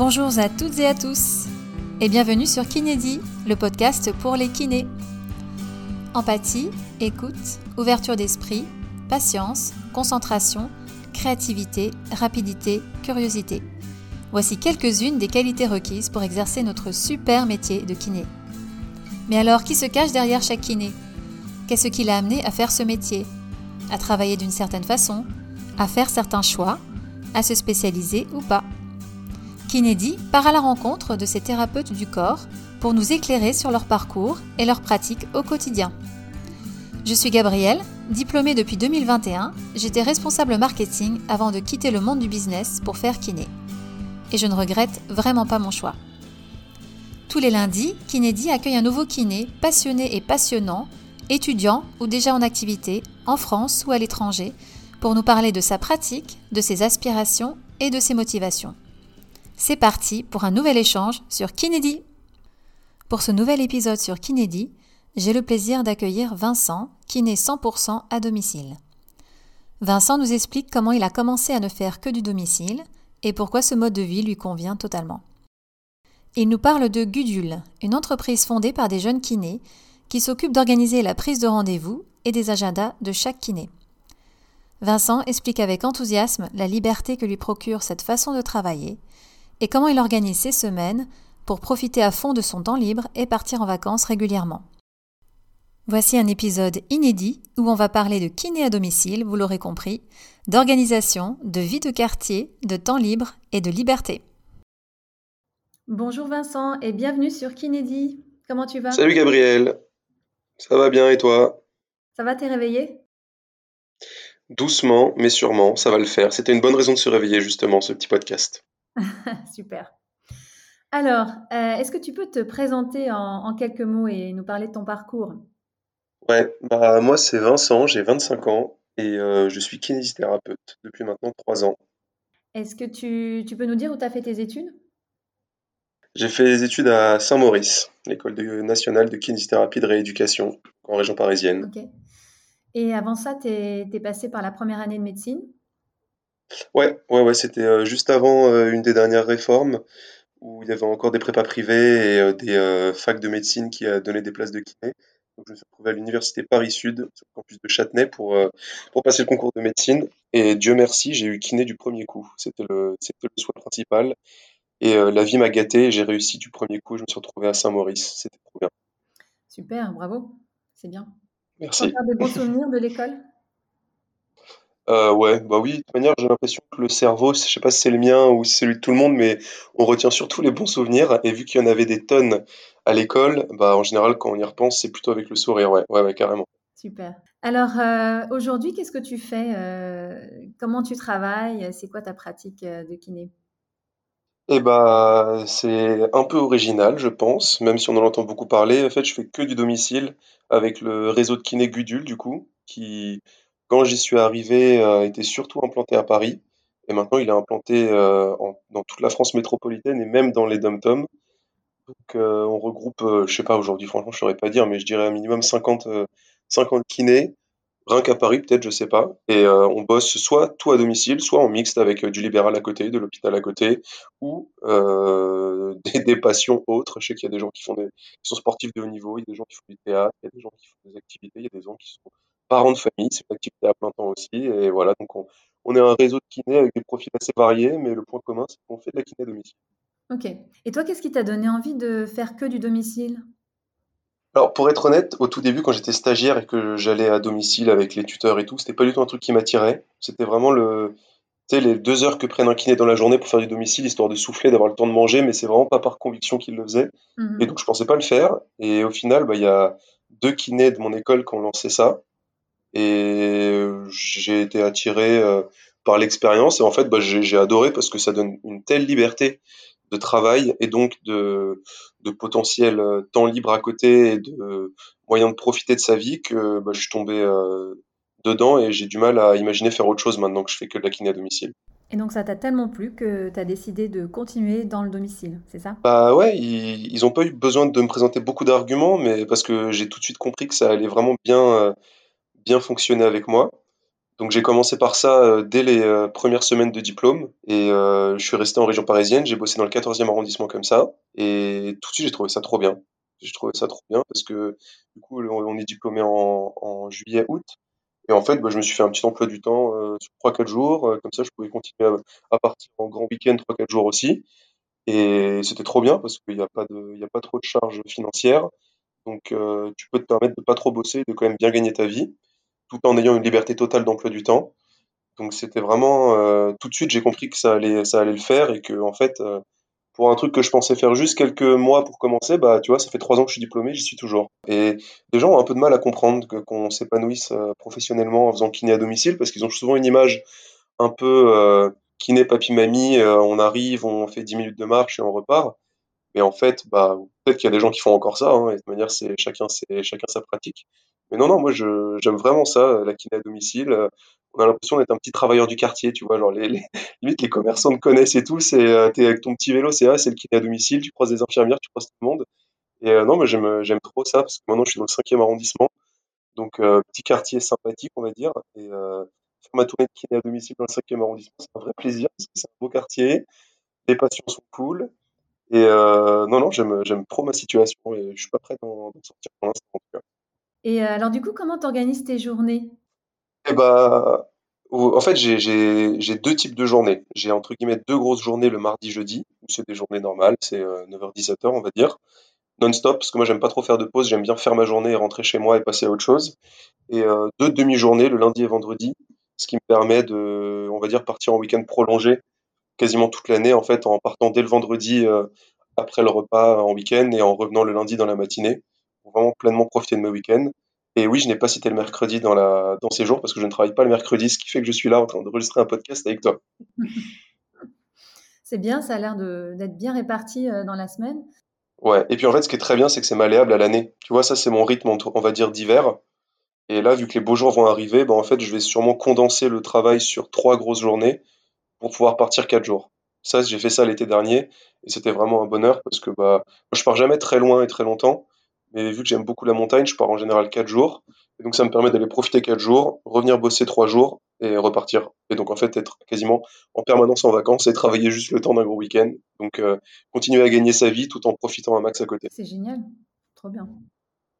Bonjour à toutes et à tous et bienvenue sur Kinédi, le podcast pour les kinés. Empathie, écoute, ouverture d'esprit, patience, concentration, créativité, rapidité, curiosité. Voici quelques-unes des qualités requises pour exercer notre super métier de kiné. Mais alors, qui se cache derrière chaque kiné? Qu'est-ce qui l'a amené à faire ce métier? À travailler d'une certaine façon? À faire certains choix? À se spécialiser ou pas? Kinédi part à la rencontre de ces thérapeutes du corps pour nous éclairer sur leur parcours et leurs pratiques au quotidien. Je suis Gabrielle, diplômée depuis 2021, j'étais responsable marketing avant de quitter le monde du business pour faire kiné. Et je ne regrette vraiment pas mon choix. Tous les lundis, Kinédi accueille un nouveau kiné passionné et passionnant, étudiant ou déjà en activité, en France ou à l'étranger, pour nous parler de sa pratique, de ses aspirations et de ses motivations. C'est parti pour un nouvel échange sur Kinédi. Pour ce nouvel épisode sur Kinédi, j'ai le plaisir d'accueillir Vincent, kiné 100% à domicile. Vincent nous explique comment il a commencé à ne faire que du domicile et pourquoi ce mode de vie lui convient totalement. Il nous parle de Gudule, une entreprise fondée par des jeunes kinés qui s'occupe d'organiser la prise de rendez-vous et des agendas de chaque kiné. Vincent explique avec enthousiasme la liberté que lui procure cette façon de travailler et comment il organise ses semaines pour profiter à fond de son temps libre et partir en vacances régulièrement. Voici un épisode inédit où on va parler de kiné à domicile, vous l'aurez compris, d'organisation, de vie de quartier, de temps libre et de liberté. Bonjour Vincent et bienvenue sur Kinédi. Comment tu vas? Salut Gabriel. Ça va bien et toi? Ça va, t'es réveillé? Doucement, mais sûrement, ça va le faire. C'était une bonne raison de se réveiller justement, ce petit podcast. Super. Alors, euh, est-ce que tu peux te présenter en, quelques mots et nous parler de ton parcours? Ouais, bah moi c'est Vincent, j'ai 25 ans et euh, je suis kinésithérapeute depuis maintenant 3 ans. Est-ce que tu, peux nous dire où tu as fait tes études? J'ai fait des études à Saint-Maurice, l'école nationale de kinésithérapie de rééducation en région parisienne. Ok. Et avant ça, tu es passé par la première année de médecine? Ouais, ouais, ouais, c'était euh, juste avant euh, une des dernières réformes où il y avait encore des prépas privés et euh, des facs de médecine qui a donné des places de kiné. Donc je me suis retrouvé à l'université Paris-Sud, sur le campus de Châtenay, pour, pour passer le concours de médecine. Et Dieu merci, j'ai eu kiné du premier coup. C'était le, c'était le choix principal. Et la vie m'a gâté, j'ai réussi du premier coup. Je me suis retrouvé à Saint-Maurice. C'était trop bien. Super, bravo, c'est bien. Merci. Tu as des bons souvenirs de l'école euh, ouais, bah oui, de toute manière, j'ai l'impression que le cerveau, je sais pas si c'est le mien ou si c'est celui de tout le monde, mais on retient surtout les bons souvenirs. Et vu qu'il y en avait des tonnes à l'école, bah en général, quand on y repense, c'est plutôt avec le sourire, ouais, ouais, ouais, carrément. Super. Alors, euh, aujourd'hui, qu'est-ce que tu fais euh, Comment tu travailles C'est quoi ta pratique de kiné? Eh bah, c'est un peu original, je pense, même si on en entend beaucoup parler. En fait, je fais que du domicile avec le réseau de kiné Gudule, du coup, qui, quand j'y suis arrivé, euh, était surtout implanté à Paris. Et maintenant, il est implanté euh, dans toute la France métropolitaine et même dans les dom-toms. Donc, euh, on regroupe, je sais pas aujourd'hui, franchement, je saurais pas dire, mais je dirais un minimum 50, 50 kinés, rien qu'à Paris, peut-être, je sais pas. Et on bosse soit tout à domicile, soit en mixte avec du libéral à côté, de l'hôpital à côté, ou des, des passions autres. Je sais qu'il y a des gens qui font des, qui sont sportifs de haut niveau, il y a des gens qui font du théâtre, il y a des gens qui font des activités, il y a des gens qui sont parents de famille, c'est une activité à plein temps aussi. Et voilà, donc on, on est un réseau de kinés avec des profils assez variés, mais le point commun, c'est qu'on fait de la kiné à domicile. Ok. Et toi, qu'est-ce qui t'a donné envie de faire que du domicile? Alors, pour être honnête, au tout début, quand j'étais stagiaire et que j'allais à domicile avec les tuteurs et tout, c'était pas du tout un truc qui m'attirait. C'était vraiment le, les deux heures que prennent un kiné dans la journée pour faire du domicile, histoire de souffler, d'avoir le temps de manger, mais c'est vraiment pas par conviction qu'il le faisait. Mhm. Et donc, je pensais pas le faire. Et au final, bah, il y a deux kinés de mon école qui ont lancé ça. Et j'ai été attiré euh, par l'expérience et en fait bah, j'ai adoré parce que ça donne une telle liberté de travail et donc de, de potentiel euh, temps libre à côté et de moyens de profiter de sa vie que bah, je suis tombé euh, dedans et j'ai du mal à imaginer faire autre chose maintenant que je fais que de la kiné à domicile. Et donc ça t'a tellement plu que tu as décidé de continuer dans le domicile, c'est ça? Bah ouais, ils n'ont pas eu besoin de me présenter beaucoup d'arguments, mais parce que j'ai tout de suite compris que ça allait vraiment bien, bien fonctionné avec moi. Donc j'ai commencé par ça euh, dès les euh, premières semaines de diplôme et euh, je suis resté en région parisienne, j'ai bossé dans le 14e arrondissement comme ça et tout de suite j'ai trouvé ça trop bien. J'ai trouvé ça trop bien parce que du coup on est diplômé en, juillet août et en fait bah, je me suis fait un petit emploi du temps sur 3-4 jours comme ça je pouvais continuer à, partir en grand week-end 3-4 jours aussi et c'était trop bien parce qu'il n'y a pas a pas trop de charges financières donc tu peux te permettre de pas trop bosser de quand même bien gagner ta vie tout en ayant une liberté totale d'emploi du temps. Donc c'était vraiment euh, tout de suite j'ai compris que ça allait ça allait le faire et que en fait euh, pour un truc que je pensais faire juste quelques mois pour commencer, bah tu vois ça fait trois ans que je suis diplômé, j'y suis toujours. Et les gens ont un peu de mal à comprendre qu'on s'épanouisse euh, professionnellement en faisant kiné à domicile parce qu'ils ont souvent une image un peu kiné papi mamie, on arrive, on fait 10 minutes de marche et on repart. Mais en fait, bah peut-être qu'il y a des gens qui font encore ça. Hein, et de manière c'est chacun c'est chacun sa pratique. Mais non, non, moi j'aime vraiment ça, euh, la kiné à domicile. Euh, on a l'impression d'être un petit travailleur du quartier, tu vois, genre les, les limite les commerçants te connaissent et tout. C'est euh, avec ton petit vélo, c'est ah, c'est le kiné à domicile. Tu croises des infirmières, tu croises tout le monde. Et non, mais j'aime j'aime trop ça parce que maintenant je suis dans le cinquième arrondissement, donc petit quartier sympathique, on va dire. Et faire ma tournée de kiné à domicile dans le cinquième arrondissement, c'est un vrai plaisir parce que c'est un beau quartier. Les patients sont cool. Et non, non, j'aime j'aime trop ma situation et je suis pas prêt d'en sortir pour l'instant en tout cas. Et euh, alors, du coup, comment tu organises tes journées? Eh bah, en fait, j'ai deux types de journées. J'ai entre guillemets deux grosses journées le mardi, jeudi, où c'est des journées normales, c'est 9h-17h, euh, on va dire, non-stop, parce que moi, j'aime pas trop faire de pause, j'aime bien faire ma journée et rentrer chez moi et passer à autre chose. Et euh, deux demi-journées le lundi et vendredi, ce qui me permet de, on va dire, partir en week-end prolongé quasiment toute l'année, en fait, en partant dès le vendredi après le repas en week-end et en revenant le lundi dans la matinée vraiment pleinement profiter de mes week-ends. Et oui, je n'ai pas cité le mercredi dans, la, dans ces jours parce que je ne travaille pas le mercredi, ce qui fait que je suis là en train d'enregistrer un podcast avec toi. c'est bien, ça a l'air d'être bien réparti euh, dans la semaine. Ouais, et puis en fait, ce qui est très bien, c'est que c'est malléable à l'année. Tu vois, ça, c'est mon rythme, on va dire, d'hiver. Et là, vu que les beaux jours vont arriver, ben, en fait, je vais sûrement condenser le travail sur trois grosses journées pour pouvoir partir quatre jours. Ça, j'ai fait ça l'été dernier et c'était vraiment un bonheur parce que bah, je pars jamais très loin et très longtemps. Mais vu que j'aime beaucoup la montagne, je pars en général 4 jours. Et donc ça me permet d'aller profiter 4 jours, revenir bosser 3 jours et repartir. Et donc en fait être quasiment en permanence en vacances et travailler juste le temps d'un gros week-end. Donc euh, continuer à gagner sa vie tout en profitant un max à côté. C'est génial, trop bien.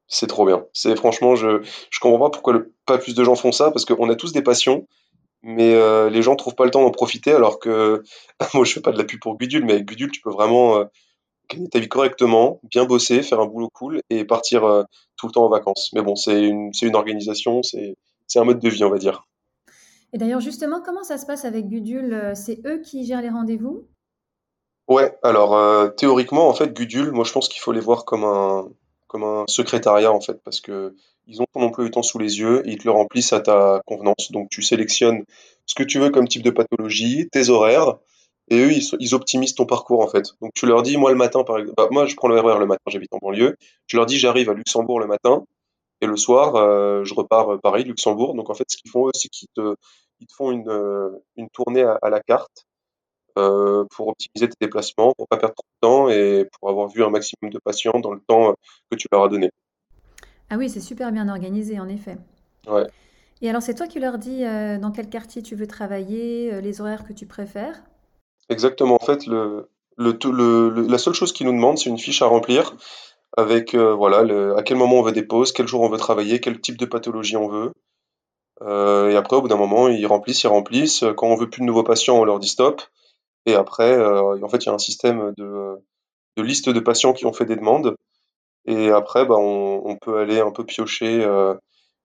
C'est trop bien. C'est franchement, je je comprends pas pourquoi pas plus de gens font ça parce qu'on a tous des passions, mais euh, les gens trouvent pas le temps d'en profiter alors que moi je fais pas de la pub pour Gudule, mais avec Gudule tu peux vraiment euh, gagner ta vie correctement, bien bosser, faire un boulot cool et partir euh, tout le temps en vacances. Mais bon, c'est une, une organisation, c'est un mode de vie, on va dire. Et d'ailleurs, justement, comment ça se passe avec Gudule euh, C'est eux qui gèrent les rendez-vous? Ouais, alors euh, théoriquement, en fait, Gudule, moi je pense qu'il faut les voir comme un, comme un secrétariat, en fait, parce que ils ont ton emploi du temps sous les yeux et ils te le remplissent à ta convenance. Donc tu sélectionnes ce que tu veux comme type de pathologie, tes horaires, et eux, ils, optimisent ton parcours en fait. Donc tu leur dis, moi le matin, par exemple, bah, moi je prends le RER le matin, j'habite en banlieue. Je leur dis, j'arrive à Luxembourg le matin, et le soir, euh, je repars euh, Paris, Luxembourg. Donc en fait, ce qu'ils font eux, c'est qu'ils te, ils te font une, euh, une tournée à, la carte pour optimiser tes déplacements, pour pas perdre trop de temps et pour avoir vu un maximum de patients dans le temps que tu leur as donné. Ah oui, c'est super bien organisé en effet. Ouais. Et alors, c'est toi qui leur dis dans quel quartier tu veux travailler, les horaires que tu préfères? Exactement. En fait, la seule chose qu'ils nous demandent, c'est une fiche à remplir avec euh, voilà à quel moment on veut des pauses, quel jour on veut travailler, quel type de pathologie on veut. Euh, et après, au bout d'un moment, ils remplissent, ils remplissent. Quand on veut plus de nouveaux patients, on leur dit stop. Et après, euh, en fait, il y a un système de, liste de patients qui ont fait des demandes. Et après, bah, on, on peut aller un peu piocher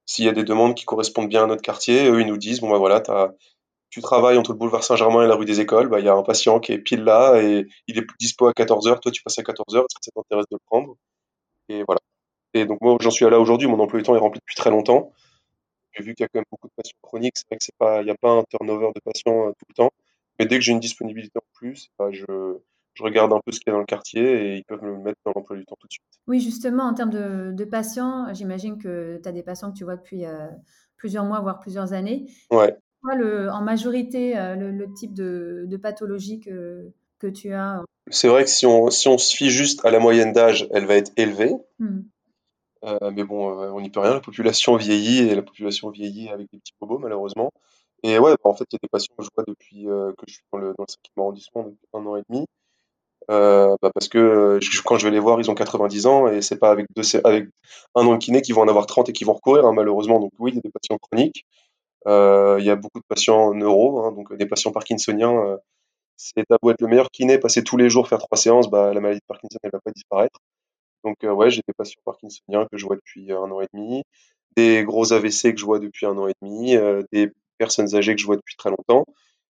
s'il y a des demandes qui correspondent bien à notre quartier. Eux, ils nous disent bon bah voilà, t'as tu travailles entre le boulevard Saint-Germain et la rue des Écoles, bah, il y a un patient qui est pile là et il est dispo à 14h, toi tu passes à 14h, est-ce que ça t'intéresse de le prendre Et voilà. Et donc moi j'en suis là aujourd'hui, mon emploi du temps est rempli depuis très longtemps. J'ai vu qu'il y a quand même beaucoup de patients chroniques, c'est vrai que c'est pas, il n'y a pas un turnover de patients euh, tout le temps, mais dès que j'ai une disponibilité en plus, bah, je, je regarde un peu ce qu'il y a dans le quartier et ils peuvent me mettre dans l'emploi du temps tout de suite. Oui, justement, en termes de, patients, j'imagine que tu as des patients que tu vois depuis euh, plusieurs mois, voire plusieurs années. Ouais en majorité euh, le, type de, pathologie que, que tu as C'est vrai que si on, si on se fie juste à la moyenne d'âge, elle va être élevée. Hmm. Euh, mais bon, euh, on n'y peut rien, la population vieillit et la population vieillit avec des petits bobos malheureusement. Et ouais, bah, en fait, il y a des patients que je vois depuis euh, que je suis dans le, dans le 5e arrondissement, depuis un an et demi. Euh, bah, parce que euh, je- quand je vais les voir, ils ont 90 ans et c'est pas avec, deux, sé- avec un an de kiné qu'ils vont en avoir 30 et qu'ils vont recourir, hein, malheureusement. Donc oui, il y a des patients chroniques. Euh, il y a beaucoup de patients neuro, hein, donc des patients parkinsoniens. euh, c'est à beau être le meilleur kiné, passer tous les jours faire trois séances, bah, la maladie de Parkinson elle va pas disparaître. Donc euh, ouais, j'ai des patients parkinsoniens que je vois depuis euh, un an et demi, des gros AVC que je vois depuis un an et demi, euh, des personnes âgées que je vois depuis très longtemps.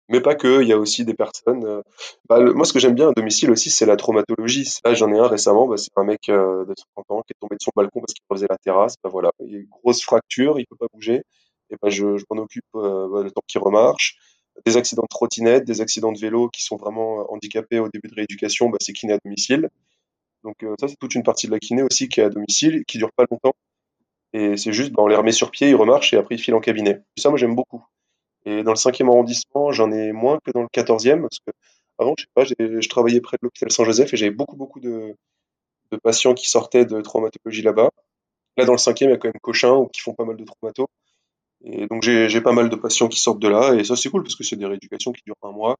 Mais pas que, il y a aussi des personnes. euh, bah, moi, ce que j'aime bien à domicile aussi, c'est la traumatologie. Là, j'en ai un récemment, bah, c'est un mec euh, de 50 ans qui est tombé de son balcon parce qu'il faisait la terrasse. Bah, voilà, il y a une grosse fracture, il peut pas bouger. Et bah, je, je m'en occupe euh, bah, le temps qu'il remarche. Des accidents de trottinette, des accidents de vélo qui sont vraiment euh, handicapés au début de rééducation, bah, c'est kiné à domicile. Donc euh, ça, c'est toute une partie de la kiné aussi qui est à domicile, qui dure pas longtemps. Et c'est juste, bah, on les remet sur pied, ils remarchent et après ils filent en cabinet. Ça, moi, j'aime beaucoup. Et dans le cinquième arrondissement, j'en ai moins que dans le quatorzième, parce que avant, je sais pas, je travaillais près de l'hôpital Saint-Joseph et j'avais beaucoup, beaucoup de, de patients qui sortaient de traumatologie là-bas. Là, dans le cinquième, il y a quand même Cochin qui font pas mal de traumato. Donc, j'ai, pas mal de patients qui sortent de là. Et ça, c'est cool parce que c'est des rééducations qui durent un mois.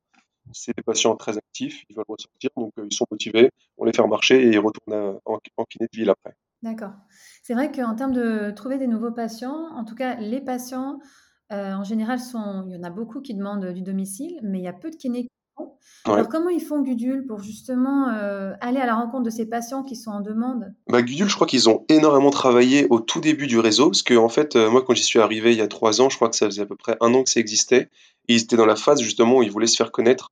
C'est des patients très actifs, ils veulent ressortir, donc euh, ils sont motivés. On les fait marcher et ils retournent en, kiné de ville après. D'accord. C'est vrai qu'en termes de trouver des nouveaux patients, en tout cas, les patients, euh, en général, sont, il y en a beaucoup qui demandent du domicile, mais il y a peu de kinés. Ouais. Alors, comment ils font, Gudule, pour justement euh, aller à la rencontre de ces patients qui sont en demande? Bah, Gudule, je crois qu'ils ont énormément travaillé au tout début du réseau, parce que en fait, euh, moi, quand j'y suis arrivé il y a trois ans, je crois que ça faisait à peu près un an que ça existait, et ils étaient dans la phase justement où ils voulaient se faire connaître,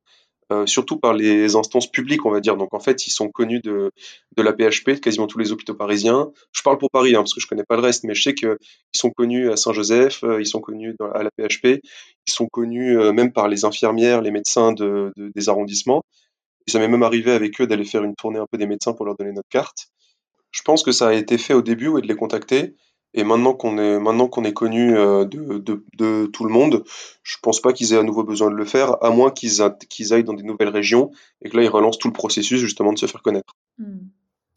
euh, surtout par les instances publiques, on va dire. Donc en fait, ils sont connus de, de la PHP, de quasiment tous les hôpitaux parisiens. Je parle pour Paris, hein, parce que je connais pas le reste, mais je sais qu'ils sont connus à Saint-Joseph, euh, ils sont connus à la PHP, ils sont connus euh, même par les infirmières, les médecins de, de- des arrondissements. Et ça m'est même arrivé avec eux d'aller faire une tournée un peu des médecins pour leur donner notre carte. Je pense que ça a été fait au début, ouais, de les contacter. Et maintenant qu'on est, maintenant qu'on est connu euh, de, de, de tout le monde, je pense pas qu'ils aient à nouveau besoin de le faire, à moins qu'ils qu'ils aillent dans des nouvelles régions et que là, ils relancent tout le processus justement de se faire connaître. Hmm.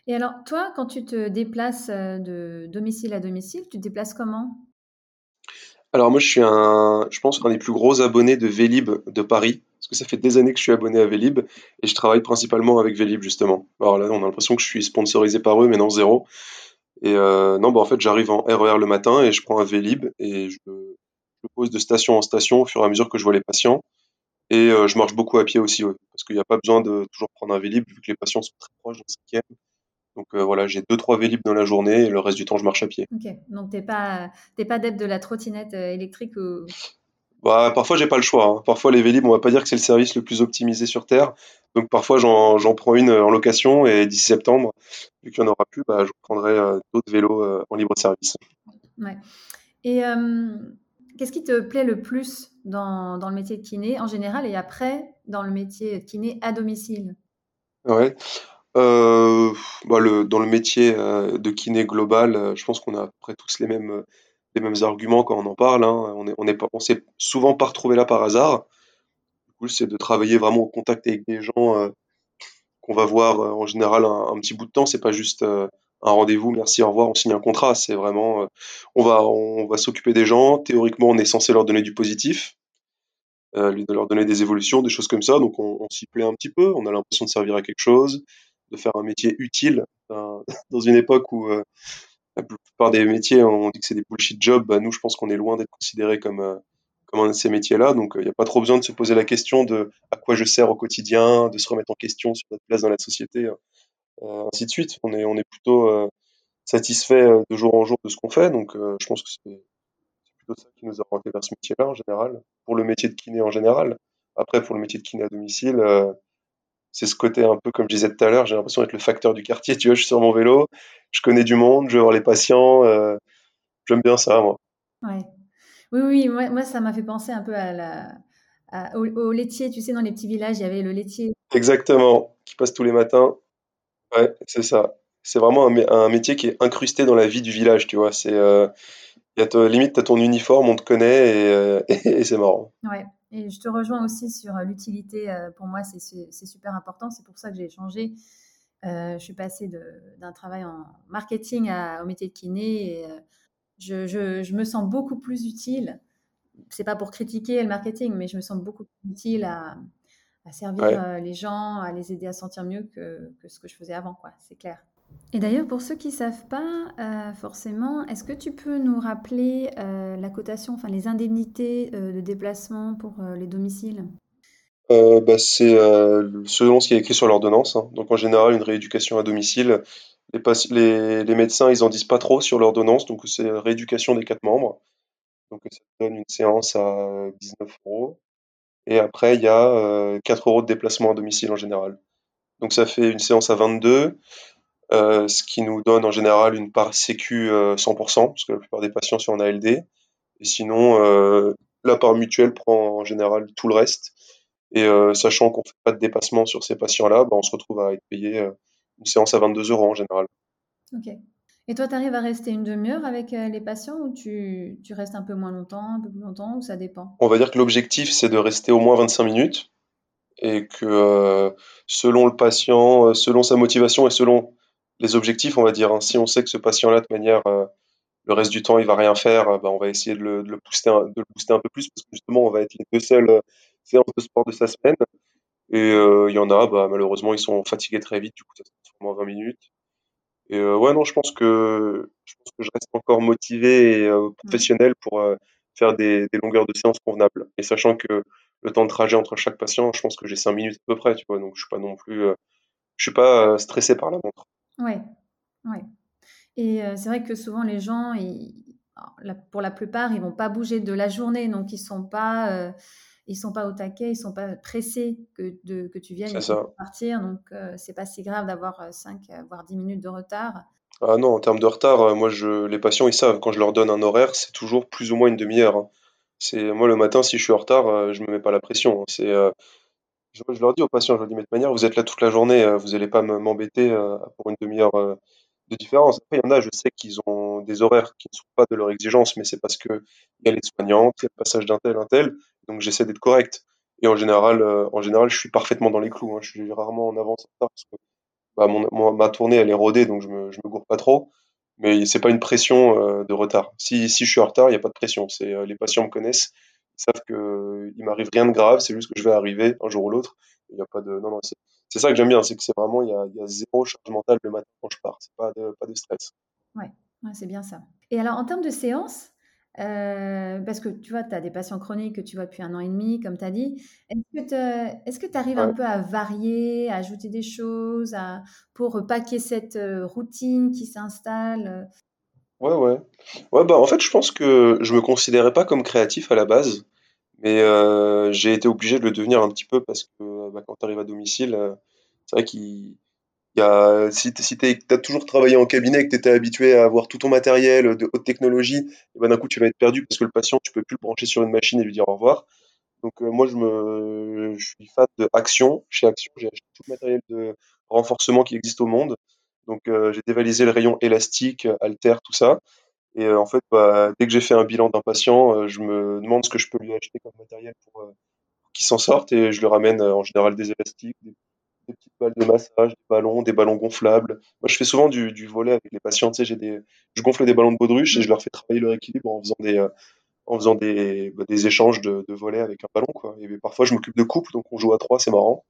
Et alors, toi, quand tu te déplaces euh, de domicile à domicile, tu te déplaces comment? Alors moi, je suis un, je pense, un des plus gros abonnés de Vélib de Paris, parce que ça fait des années que je suis abonné à Vélib et je travaille principalement avec Vélib justement. Alors là, on a l'impression que je suis sponsorisé par eux, mais non, zéro. Et euh, non, bah en fait, j'arrive en RER le matin et je prends un Vélib et je, je pose de station en station au fur et à mesure que je vois les patients. Et euh, je marche beaucoup à pied aussi, ouais, parce qu'il n'y a pas besoin de toujours prendre un Vélib vu que les patients sont très proches dans cinquième. Donc euh, voilà, j'ai deux trois Vélib dans la journée et le reste du temps, je marche à pied. Ok, donc t'es pas, t'es pas adepte de la trottinette euh, électrique ou... Bah, parfois, j'ai pas le choix. hein. Parfois, les Vélib, on va pas dire que c'est le service le plus optimisé sur Terre. Donc parfois, j'en prends une euh, en location et d'ici septembre, vu qu'il n'y en aura plus, bah, je prendrai euh, d'autres vélos euh, en libre service. Ouais. Et euh, qu'est-ce qui te plaît le plus dans, dans le métier de kiné en général et après dans le métier de kiné à domicile? Ouais. Euh, bah, le, dans le métier de kiné global, je pense qu'on a à peu près tous les mêmes, les mêmes arguments quand on en parle. hein. On est, on est on s'est souvent pas retrouvé là par hasard. Du coup, c'est de travailler vraiment au contact avec des gens euh, qu'on va voir euh, en général un, petit bout de temps. C'est pas juste euh, un rendez-vous, merci, au revoir, on signe un contrat. C'est vraiment, on va, on va s'occuper des gens. Théoriquement, on est censé leur donner du positif, de leur donner des évolutions, des choses comme ça. Donc, on, s'y plaît un petit peu. On a l'impression de servir à quelque chose, de faire un métier utile dans une époque où la plupart des métiers, on dit que c'est des bullshit jobs. Bah, nous, je pense qu'on est loin d'être considérés comme, euh, comme un de ces métiers-là. Donc, il n'y a pas trop besoin de se poser la question de à quoi je sers au quotidien, de se remettre en question sur notre place dans la société, euh, ainsi de suite. On est, on est plutôt euh, satisfait euh, de jour en jour de ce qu'on fait. Donc, euh, je pense que c'est c'est plutôt ça qui nous a orienté vers ce métier-là en général, pour le métier de kiné en général. Après, pour le métier de kiné à domicile, euh, c'est ce côté un peu, comme je disais tout à l'heure, j'ai l'impression d'être le facteur du quartier. Tu vois, je suis sur mon vélo, je connais du monde, je vais voir les patients. euh, j'aime bien ça, moi. Ouais. Oui, oui, moi, moi, ça m'a fait penser un peu à la, à- au, au laitier. Tu sais, dans les petits villages, il y avait le laitier. Exactement, qui passe tous les matins. Ouais, c'est ça. C'est vraiment un, mé- un métier qui est incrusté dans la vie du village, tu vois. C'est, euh, y a te- limite, t'as ton uniforme, on te connaît et, euh, et c'est marrant. Ouais. Et je te rejoins aussi sur euh, l'utilité. euh, pour moi, c'est super important. C'est pour ça que j'ai changé je suis passée d'un travail en marketing au métier de kiné et je, me sens beaucoup plus utile. C'est pas pour critiquer le marketing, mais je me sens beaucoup plus utile à, servir les gens, à les aider à sentir mieux que, ce que je faisais avant, quoi. C'est clair. Et d'ailleurs, pour ceux qui ne savent pas forcément, est-ce que tu peux nous rappeler la cotation, enfin les indemnités de déplacement pour les domiciles? Bah, C'est selon ce qui est écrit sur l'ordonnance. Hein. Donc en général, une rééducation à domicile, les, les, médecins, ils en disent pas trop sur l'ordonnance, donc c'est rééducation des quatre membres. Donc ça donne une séance à 19 euros. Et après, il y a 4 euros de déplacement à domicile en général. Donc ça fait une séance à 22. Euh, ce qui nous donne en général une part sécu 100%, euh, parce que la plupart des patients sont en ALD. Et sinon, euh, la part mutuelle prend en général tout le reste. Et sachant qu'on ne fait pas de dépassement sur ces patients-là, bah, on se retrouve à être payé une séance à 22 euros en général. Ok. Et toi, tu arrives à rester une demi-heure avec les patients ou tu, tu, restes un peu moins longtemps, un peu plus longtemps, ou ça dépend? On va dire que l'objectif, c'est de rester au moins 25 minutes et que selon le patient, selon sa motivation et selon les objectifs, on va dire. Hein. Si on sait que ce patient-là, de manière, euh, le reste du temps, il va rien faire, euh, bah, on va essayer de le, de le, booster un, de le booster un peu plus parce que justement, on va être les deux seules euh, séances de sport de sa semaine. Et il y en a, bah, malheureusement, ils sont fatigués très vite, du coup, ça se transforme en 20 minutes. Et ouais, non, je pense que je pense que je reste encore motivé et mmh. professionnel pour faire des, des, longueurs de séance convenables. Et sachant que le temps de trajet entre chaque patient, je pense que j'ai 5 minutes à peu près, tu vois, donc je suis pas non plus, je suis pas stressé par la montre. Ouais, ouais. Et c'est vrai que souvent les gens, pour la plupart, ils vont pas bouger de la journée, donc ils sont pas, ils sont pas au taquet, ils sont pas pressés que, de, que tu viennes partir, donc c'est pas si grave d'avoir 5 voire 10 minutes de retard. Ah non, en termes de retard, moi je, les patients ils savent, quand je leur donne un horaire, c'est toujours plus ou moins une demi-heure. Hein. C'est moi le matin, si je suis en retard, je me mets pas la pression. Hein. C'est je, leur dis aux patients, je leur dis, mais de manière, vous êtes là toute la journée, euh, vous n'allez pas m'embêter euh, pour une demi-heure euh, de différence. Après, il y en a, je sais qu'ils ont des horaires qui ne sont pas de leur exigence, mais c'est parce qu'il y a les soignantes, il y a le passage d'un tel, un tel, donc j'essaie d'être correct. Et en général, en général, je suis parfaitement dans les clous. Hein. Je suis rarement en avance en retard parce que bah, ma tournée, elle est rodée, donc je me, je me gourre pas trop. Mais c'est pas une pression de retard. Si, si je suis en retard, il n'y a pas de pression. Les patients me connaissent, ils savent qu'il m'arrive rien de grave, c'est juste que je vais arriver un jour ou l'autre. Il y a pas de, non, non, c'est ça que j'aime bien, c'est que c'est vraiment, il y, a, il y, a, zéro charge mentale le matin quand je pars. C'est pas de, pas de stress. Ouais, ouais c'est bien ça. Et alors, en termes de séance, euh, parce que tu vois, tu as des patients chroniques que tu vois depuis un an et demi, comme tu as dit. Est-ce que tu arrives un peu à varier, à ajouter des choses, à, pour pas qu'il y ait cette euh, routine qui s'installe Ouais, ouais. Ouais, bah, en fait, je pense que je me considérais pas comme créatif à la base, mais euh, j'ai été obligé de le devenir un petit peu parce que bah, quand tu à domicile, euh, c'est vrai qu'il y a, si tu si toujours travaillé en cabinet et que tu habitué à avoir tout ton matériel de haute technologie, et ben d'un coup tu vas être perdu parce que le patient, tu peux plus le brancher sur une machine et lui dire au revoir. Donc euh, moi je me je suis fan de Action. Chez Action, j'ai acheté tout le matériel de renforcement qui existe au monde. Donc euh, j'ai dévalisé le rayon élastique, halter, tout ça. Et euh, en fait, bah, dès que j'ai fait un bilan d'un patient, euh, je me demande ce que je peux lui acheter comme matériel pour, qu'il s'en sorte et je lui ramène en général des élastiques, des, petites balles de massage, des ballons, des ballons gonflables. Moi, je fais souvent du, du volet avec les patients. Tu sais, des, je gonfle des ballons de baudruche et je leur fais travailler leur équilibre en faisant des, en faisant bah, des échanges de, de volets avec un ballon. Et parfois, je m'occupe de couple, donc on joue à trois, c'est marrant.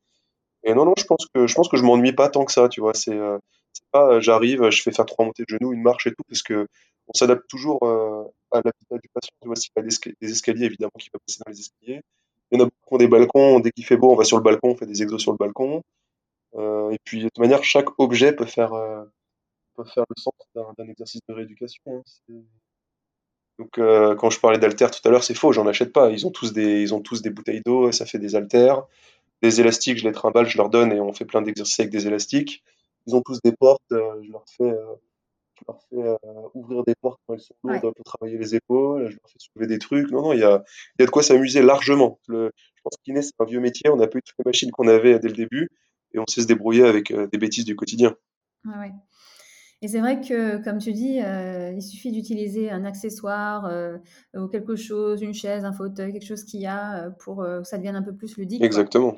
Et non, non, je pense que je pense que je m'ennuie pas tant que ça, tu vois. C'est pas euh, j'arrive, je fais faire trois montées de genoux, une marche et tout, parce que on s'adapte toujours euh, à l'habitat du patient. Tu vois, s'il a des, escaliers, évidemment, qu'il va passer dans les escaliers. Il y en a beaucoup qui ont des balcons. Dès qu'il fait beau, on va sur le balcon, on fait des exos sur le balcon. Euh, et puis, de toute manière, chaque objet peut faire, peut faire le centre d'un exercice de rééducation. Hein. Donc, quand je parlais d'haltères tout à l'heure, c'est faux, j'en achète pas. Ils ont tous des, ils ont tous des bouteilles d'eau, ça fait des haltères. Des élastiques, je les trimballe, je leur donne et on fait plein d'exercices avec des élastiques ils ont tous des portes, euh, je leur fais, euh, je leur fais euh, ouvrir des portes quand elles sont lourdes pour travailler les épaules, je leur fais soulever des trucs. Non, non, il y a, il y a de quoi s'amuser largement. Le, je pense qu'il c'est un vieux métier, on a pas eu toutes les machines qu'on avait dès le début et on sait se débrouiller avec des bêtises du quotidien. Ouais. Et c'est vrai que, comme tu dis, il suffit d'utiliser un accessoire ou quelque chose, une chaise, un fauteuil, quelque chose qu'il y a pour que ça devienne un peu plus ludique. Exactement.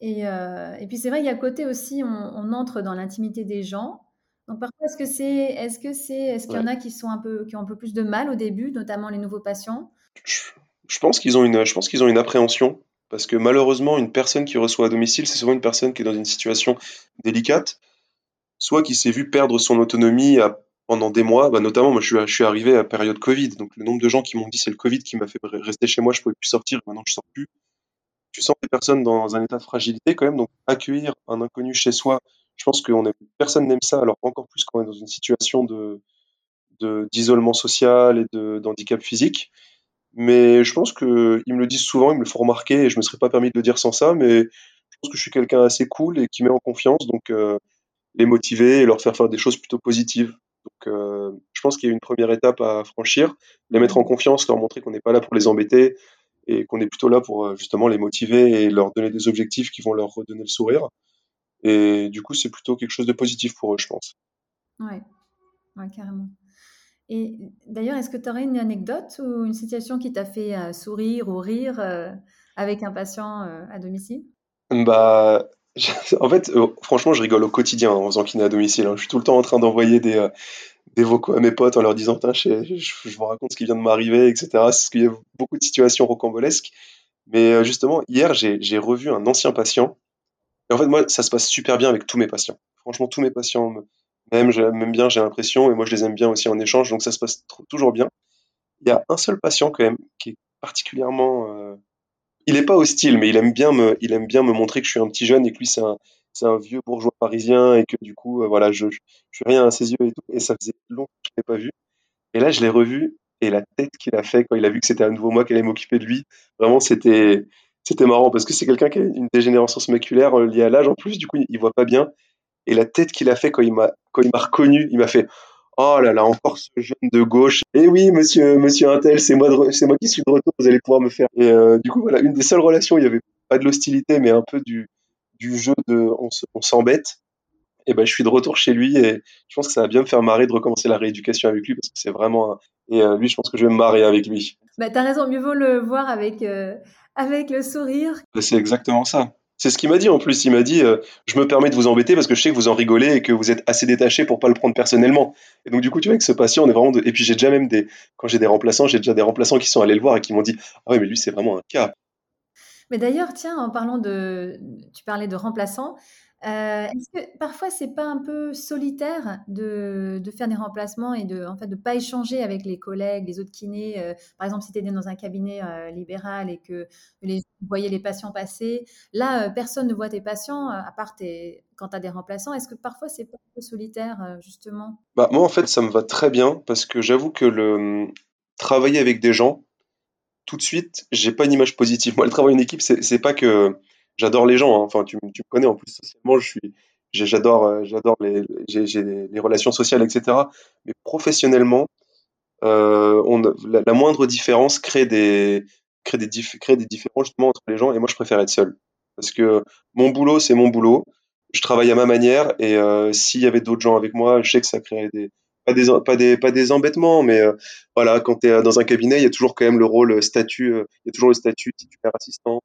Et, euh, et puis c'est vrai qu'il y a côté aussi, on, on entre dans l'intimité des gens. Donc parfois, est-ce que c'est, est-ce que c'est, est-ce qu'il y en Ouais. a qui sont un peu, qui ont un peu plus de mal au début, notamment les nouveaux patients? Je, je pense qu'ils ont une, je pense qu'ils ont une appréhension parce que malheureusement, une personne qui reçoit à domicile, c'est souvent une personne qui est dans une situation délicate, soit qui s'est vu perdre son autonomie à- pendant des mois. Bah, notamment, moi, je suis, je suis arrivé à période Covid, donc le nombre de gens qui m'ont dit c'est le Covid qui m'a fait rester chez moi, je pouvais plus sortir, maintenant je sors plus. Tu sens des personnes dans un état de fragilité quand même, donc accueillir un inconnu chez soi, je pense que personne n'aime ça, alors encore plus quand on est dans une situation de, d'isolement social et d'handicap physique. Mais je pense que ils me le disent souvent, ils me le font remarquer et je me serais pas permis de le dire sans ça, mais je pense que je suis quelqu'un assez cool et qui met en confiance, donc euh, les motiver et leur faire faire des choses plutôt positives. Donc euh, je pense qu'il y a une première étape à franchir, les mettre en confiance, leur montrer qu'on n'est pas là pour les embêter et qu'on est plutôt là pour euh, justement les motiver et leur donner des objectifs qui vont leur redonner le sourire. Et du coup, c'est plutôt quelque chose de positif pour eux, je pense. Ouais, ouais, carrément. Et d'ailleurs, est-ce que tu aurais une anecdote ou une situation qui t'a fait euh, sourire ou rire euh, avec un patient euh, à domicile? Bah, en fait, franchement, je rigole au quotidien en faisant kiné à domicile. hein. Je suis tout le temps en train d'envoyer des, des vocaux à mes potes en leur disant, je, je, vous raconte ce qui vient de m'arriver, etc. Parce qu'il y a beaucoup de situations rocambolesques. Mais euh, justement, hier, j'ai, revu un ancien patient. Et en fait, moi, ça se passe super bien avec tous mes patients. Franchement, tous mes patients me- m'aiment, m'aiment bien, j'ai l'impression, et moi, je les aime bien aussi en échange, donc ça se passe toujours bien. Il y a un seul patient quand même qui est particulièrement euh, il est pas hostile, mais il aime bien il aime bien me montrer que je suis un petit jeune et que lui c'est un, c'est un vieux bourgeois parisien et que du coup, euh, voilà, je, je, suis rien à ses yeux et tout. Et ça faisait longtemps que je l'ai pas vu. Et là, je l'ai revu et la tête qu'il a fait quand il a vu que c'était à nouveau moi qui allais m'occuper de lui, vraiment, c'était, c'était marrant parce que c'est quelqu'un qui a une dégénérescence maculaire euh, liée à l'âge en plus. Du coup, il, voit pas bien. Et la tête qu'il a fait quand il m'a, quand il m'a reconnu, il m'a fait, Oh là là, encore ce jeune de gauche. Eh oui, monsieur, monsieur Intel, c'est moi, c'est moi qui suis de retour, vous allez pouvoir me faire. Et euh, du coup, voilà, une des seules relations, il y avait pas de l'hostilité, mais un peu du, du jeu de on se- on s'embête. Et ben, je suis de retour chez lui et je pense que ça va bien me faire marrer de recommencer la rééducation avec lui parce que c'est vraiment un... Et euh, lui, je pense que je vais me marrer avec lui. Bah, t'as raison, mieux vaut le voir avec, euh, avec le sourire. Ben, C'est exactement ça. C'est ce qu'il m'a dit en plus. Il m'a dit euh, Je me permets de vous embêter parce que je sais que vous en rigolez et que vous êtes assez détaché pour pas le prendre personnellement. Et donc, du coup, tu vois, avec ce patient, on est vraiment. De... Et puis, j'ai déjà même des. Quand j'ai des remplaçants, j'ai déjà des remplaçants qui sont allés le voir et qui m'ont dit Ah ouais, mais lui, c'est vraiment un cas. Mais d'ailleurs, tiens, en parlant de, tu parlais de remplaçants, euh, est-ce que parfois c'est pas un peu solitaire de, de faire des remplacements et de en fait de pas échanger avec les collègues, les autres kinés. euh, par exemple, si tu étais dans un cabinet euh, libéral et que les vous voyez les patients passer, là personne ne voit tes patients à part tes, quand tu as des remplaçants. Est-ce que parfois c'est pas un peu solitaire justement? Bah, moi, en fait, ça me va très bien parce que j'avoue que le travailler avec des gens, tout de suite, j'ai pas une image positive. Moi, le travail en équipe, c'est pas que j'adore les gens. hein. Enfin, tu, me connais en plus socialement, je suis, j'adore, euh, j'adore les, les les relations sociales, etc. Mais professionnellement, euh, on, la, moindre différence crée des, crée des, crée des différences justement entre les gens. Et moi, je préfère être seul parce que mon boulot, c'est mon boulot. Je travaille à ma manière et euh, s'il y avait d'autres gens avec moi, je sais que ça créerait des pas des pas des pas des embêtements, mais euh, voilà, quand tu es dans un cabinet, il y a toujours quand même le rôle euh, statut, euh, il y a toujours le statut titulaire assistant.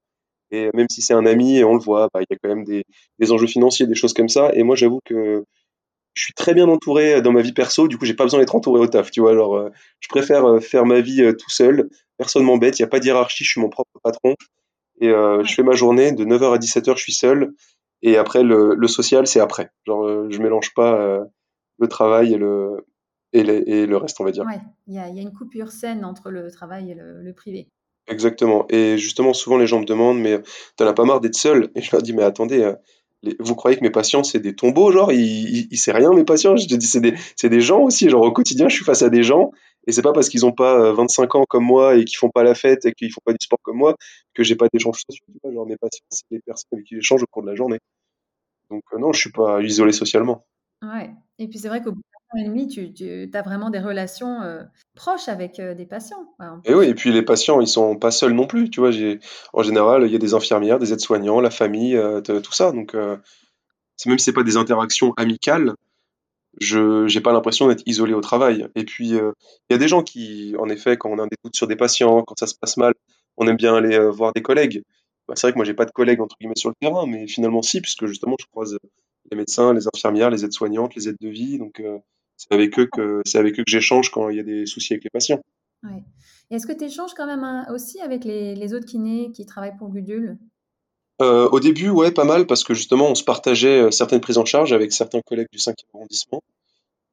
Et même si c'est un ami, on le voit, bah, il y a quand même des, des enjeux financiers, des choses comme ça. Et moi, j'avoue que je suis très bien entouré dans ma vie perso, du coup, j'ai pas besoin d'être entouré au taf, tu vois. Alors, euh, je préfère euh, faire ma vie euh, tout seul. Personne m'embête, il n'y a pas de hiérarchie, je suis mon propre patron. Et euh, je fais ma journée de 9h à 17h, je suis seul. Et après, le, le social, c'est après. Genre, euh, je mélange pas euh, le travail et le, et, les- et le reste, on va dire. Ouais, il y a, il y a une coupure saine entre le travail et le, le privé. Exactement. Et justement, souvent, les gens me demandent, mais t'en as pas marre d'être seul? Et je leur dis, mais attendez, euh, les- vous croyez que mes patients, c'est des tombeaux, genre, ils, ils, ils savent rien, mes patients? Je te dis, c'est des, gens aussi. Genre, au quotidien, je suis face à des gens. Et c'est pas parce qu'ils ont pas euh, 25 ans comme moi et qu'ils font pas la fête et qu'ils font pas du sport comme moi que j'ai pas. Tu vois, genre, mes patients, c'est les personnes avec qui j'échange au cours de la journée. Donc, euh, non, je suis pas isolé socialement. Ouais. Et puis c'est vrai qu'au bout et demi, tu, tu as vraiment des relations euh, proches avec euh, des patients, Et oui, et puis les patients, ils sont pas seuls non plus. Tu vois, en général, il y a des infirmières, des aides-soignants, la famille, euh, tout ça. Donc, même si c'est pas des interactions amicales, je j'ai pas l'impression d'être isolé au travail. Et puis, il y a des gens qui, en effet, quand on a des doutes sur des patients, quand ça se passe mal, on aime bien aller voir des collègues. bah, c'est vrai que moi j'ai pas de collègues entre guillemets sur le terrain, mais finalement si, puisque justement je croise les médecins, les infirmières, les aides-soignantes, les aides de vie, donc c'est avec eux que c'est avec eux que j'échange quand il y a des soucis avec les patients. Ouais. Est-ce que tu échanges quand même hein, aussi avec les, les autres kinés qui travaillent pour Gudule? Euh, au début, ouais, pas mal, parce que justement on se partageait euh, certaines prises en charge avec certains collègues du 5e arrondissement.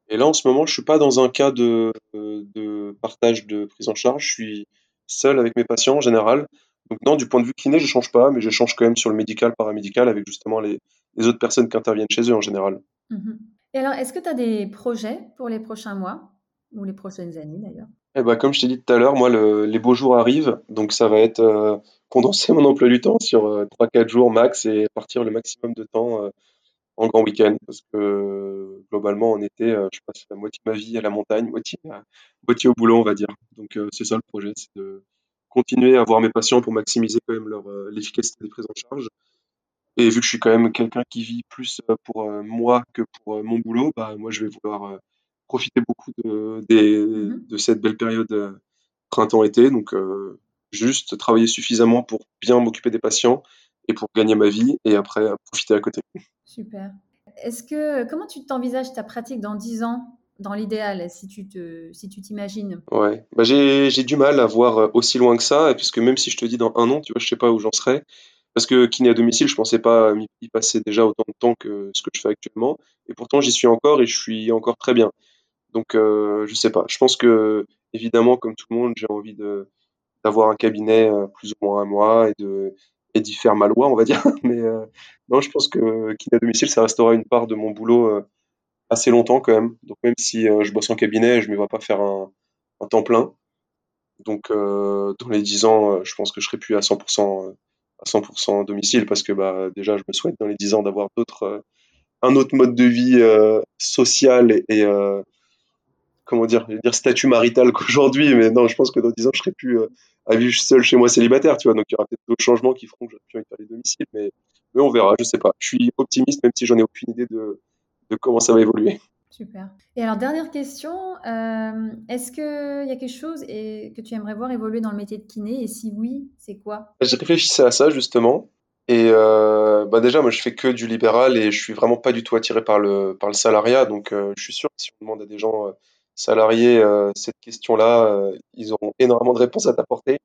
Et là en ce moment, je suis pas dans un cas de, de partage de prise en charge, je suis seul avec mes patients en général. Donc non, du point de vue kiné, je change pas, mais je change quand même sur le médical, paramédical, avec justement les, les autres personnes qui interviennent chez eux en général. Mhm. Et alors, est-ce que tu as des projets pour les prochains mois? Ou les prochaines années d'ailleurs? Eh ben, comme je t'ai dit tout à l'heure, moi, le- les beaux jours arrivent, donc ça va être euh, condenser mon emploi du temps sur euh, 3-4 jours max et partir le maximum de temps euh, en grand week-end, parce que globalement, en été, euh, je passe la moitié de ma vie à la montagne, moitié, à- moitié au boulot, on va dire. Donc c'est ça le projet, c'est de continuer à voir mes patients pour maximiser quand même leur, l'efficacité des prises en charge Et vu que je suis quand même quelqu'un qui vit plus euh, pour euh, moi que pour euh, mon boulot, bah, moi, je vais vouloir profiter beaucoup de, des- Mhm. de cette belle période printemps-été. Donc, euh, juste travailler suffisamment pour bien m'occuper des patients et pour gagner ma vie et après profiter à côté. Super. Est-ce que comment tu t'envisages ta pratique dans 10 ans, dans l'idéal, si tu te, si tu t'imagines? Ouais, bah, j'ai, du mal à voir aussi loin que ça, puisque même si je te dis dans un an, tu vois, je sais pas où j'en serai. Parce que kiné à domicile, je pensais pas y passer déjà autant de temps que ce que je fais actuellement. Et pourtant, j'y suis encore et je suis encore très bien. Donc, euh, je sais pas. Je pense que, évidemment, comme tout le monde, j'ai envie de d'avoir un cabinet euh, plus ou moins à moi et d'y faire ma loi, on va dire. Mais euh, non, je pense que kiné à domicile, ça restera une part de mon boulot euh, assez longtemps quand même. Donc, même si je bosse en cabinet, je ne me vois pas faire un, un temps plein. Donc, dans les 10 ans, je pense que je serai plus à 100% euh, à 100% domicile parce que bah déjà, je me souhaite dans les 10 ans d'avoir d'autres euh, un autre mode de vie euh, social et, euh, comment dire, dire statut marital qu'aujourd'hui, mais non, je pense que dans 10 ans, je serai plus à vivre seul chez moi célibataire, tu vois. Donc il y aura peut-être d'autres changements qui feront que j'aurai plus envie de faire les domiciles, mais, mais on verra, je sais pas. Je suis optimiste, même si j'en ai aucune idée de, de comment ça va évoluer. Super. Et alors, dernière question, euh, est-ce qu'il y a quelque chose et, que tu aimerais voir évoluer dans le métier de kiné? Et si oui, c'est quoi? Je réfléchissais à ça justement, et euh, bah déjà, moi, je fais que du libéral et je suis vraiment pas du tout attiré par le par le salariat, donc euh, je suis sûr que si on demande à des gens salariés cette question-là, ils auront énormément de réponses à t'apporter.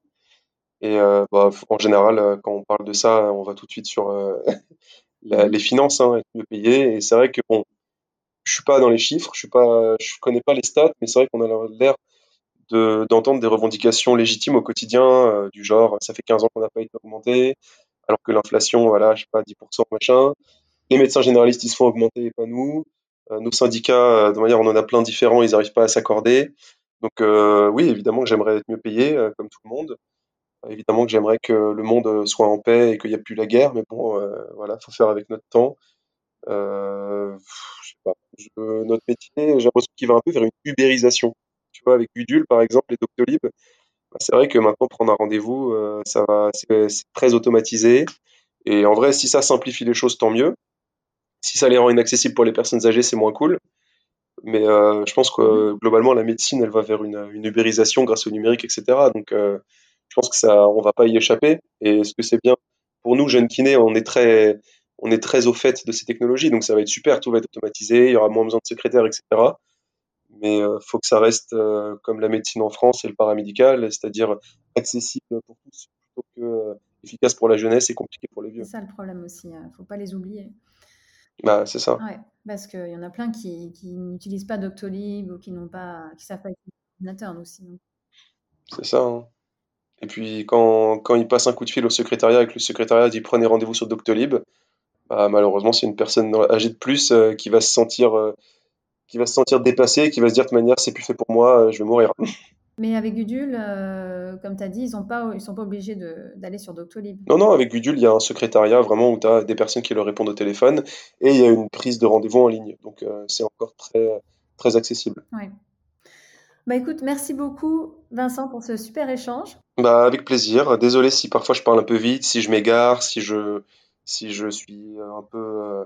Et bah, en général, quand on parle de ça, on va tout de suite sur les finances, hein, être mieux payé. Et c'est vrai que bon, je suis pas dans les chiffres, je suis pas, je connais pas les stats, mais c'est vrai qu'on a l'air de d'entendre des revendications légitimes au quotidien, euh, du genre, ça fait 15 ans qu'on n'a pas été augmenté, alors que l'inflation, voilà, je sais pas, 10%, machin. Les médecins généralistes, ils se font augmenter et pas nous. Euh, nos syndicats, euh, de manière, on en a plein différents, ils n'arrivent pas à s'accorder. Donc oui, évidemment que j'aimerais être mieux payé, comme tout le monde. Évidemment que j'aimerais que le monde soit en paix et qu'il n'y a plus la guerre, mais bon, voilà, faut faire avec notre temps. Euh, je sais pas. Je- notre métier, j'ai l'impression qu'il va un peu vers une ubérisation. Tu vois, avec Udul, par exemple, et Doctolib, bah, c'est vrai que maintenant, prendre un rendez-vous, euh, ça va, c'est c'est très automatisé. Et en vrai, si ça simplifie les choses, tant mieux. Si ça les rend inaccessibles pour les personnes âgées, c'est moins cool. Mais euh, je pense que Mhm. globalement, la médecine, elle va vers une, une ubérisation grâce au numérique, etc. Donc, euh, je pense que ça, on va pas y échapper. Et ce que c'est bien pour nous, jeunes kinés, on est très, on est très au fait de ces technologies, donc ça va être super. Tout va être automatisé, il y aura moins besoin de secrétaire, etc. Mais euh, faut que ça reste euh, comme la médecine en France et le paramédical, c'est-à-dire accessible pour tous, plutôt que euh, efficace pour la jeunesse et compliqué pour les C'est vieux. ça le problème aussi, il ne faut pas les oublier. Bah, c'est ça, Ouais, parce qu'il y en a plein qui, qui n'utilisent pas Doctolib ou qui n'ont pas, qui savent pas utiliser l'ordinateur aussi. c'est ça. hein. Et puis quand, quand il passe un coup de fil au secrétariat et que le secrétariat dit prenez rendez-vous sur Doctolib, bah, malheureusement c'est une personne âgée de plus euh, qui va se sentir euh, qui va se sentir dépassée, qui va se dire de toute manière c'est plus fait pour moi, euh, je vais mourir. Mais avec Gudule, euh, comme tu as dit, ils ils sont pas obligés d'aller sur Doctolib. Non, non, avec Gudule, il y a un secrétariat vraiment où tu as des personnes qui leur répondent au téléphone et il y a une prise de rendez-vous en ligne. Donc c'est encore très, très accessible. Ouais. Bah écoute, merci beaucoup Vincent pour ce super échange. Bah, avec plaisir. Désolé si parfois je parle un peu vite, si je m'égare, si je, si je suis euh, un peu euh,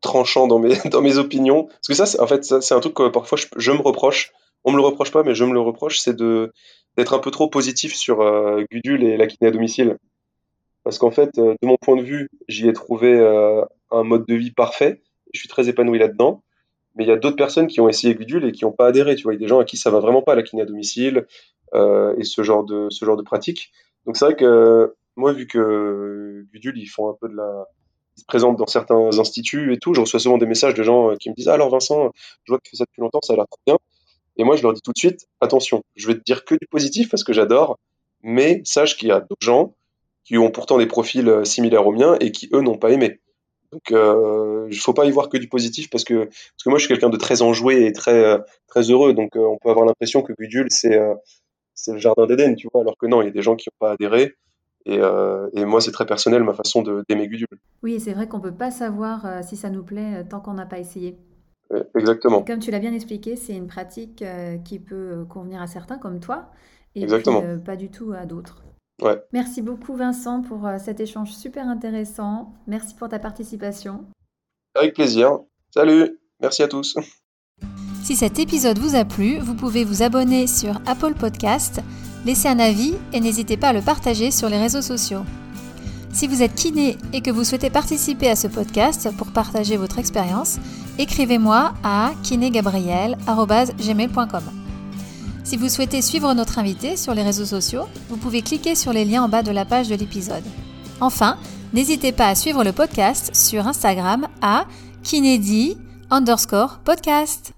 tranchant dans mes, dans mes opinions. Parce que ça, en fait, c'est un truc que parfois je, me reproche. On me le reproche pas, mais je me le reproche, c'est d'être un peu trop positif sur euh, Gudule et la kiné à domicile. parce qu'en fait, de mon point de vue, j'y ai trouvé un mode de vie parfait. Je suis très épanoui là-dedans. Mais il y a d'autres personnes qui ont essayé Gudule et qui n'ont pas adhéré. Tu vois, il y a des gens à qui ça va vraiment pas la kiné à domicile et ce genre de ce genre de pratique. Donc c'est vrai que moi, vu que Gudule, ils font un peu de la, ils se présentent dans certains instituts et tout, je reçois souvent des messages de gens qui me disent alors Vincent, je vois que tu fais ça depuis longtemps, ça a l'air trop bien. Et moi, je leur dis tout de suite, attention, je vais te dire que du positif parce que j'adore, mais sache qu'il y a d'autres gens qui ont pourtant des profils similaires aux miens et qui, eux, n'ont pas aimé. Donc, il euh, ne faut pas y voir que du positif parce que, parce que moi, je suis quelqu'un de très enjoué et très, euh, très heureux. Donc, euh, on peut avoir l'impression que Gudule, c'est c'est le jardin d'Éden, tu vois, alors que non, il y a des gens qui n'ont pas adhéré. Et, et moi, c'est très personnel ma façon d'aimer Gudule. Oui, c'est vrai qu'on ne peut pas savoir si ça nous plaît tant qu'on n'a pas essayé. Exactement. comme tu l'as bien expliqué, c'est une pratique qui peut convenir à certains comme toi et Exactement. pas du tout à d'autres. Ouais. Merci beaucoup Vincent pour euh, cet échange super intéressant. Merci pour ta participation. Avec plaisir. Salut, merci à tous. Si cet épisode vous a plu, vous pouvez vous abonner sur Apple Podcast, laisser un avis et n'hésitez pas à le partager sur les réseaux sociaux. Si vous êtes kiné et que vous souhaitez participer à ce podcast pour partager votre expérience, écrivez-moi à kinégabriel.gmail.com. Si vous souhaitez suivre notre invité sur les réseaux sociaux, vous pouvez cliquer sur les liens en bas de la page de l'épisode. Enfin, n'hésitez pas à suivre le podcast sur Instagram à Kinedi underscore podcast.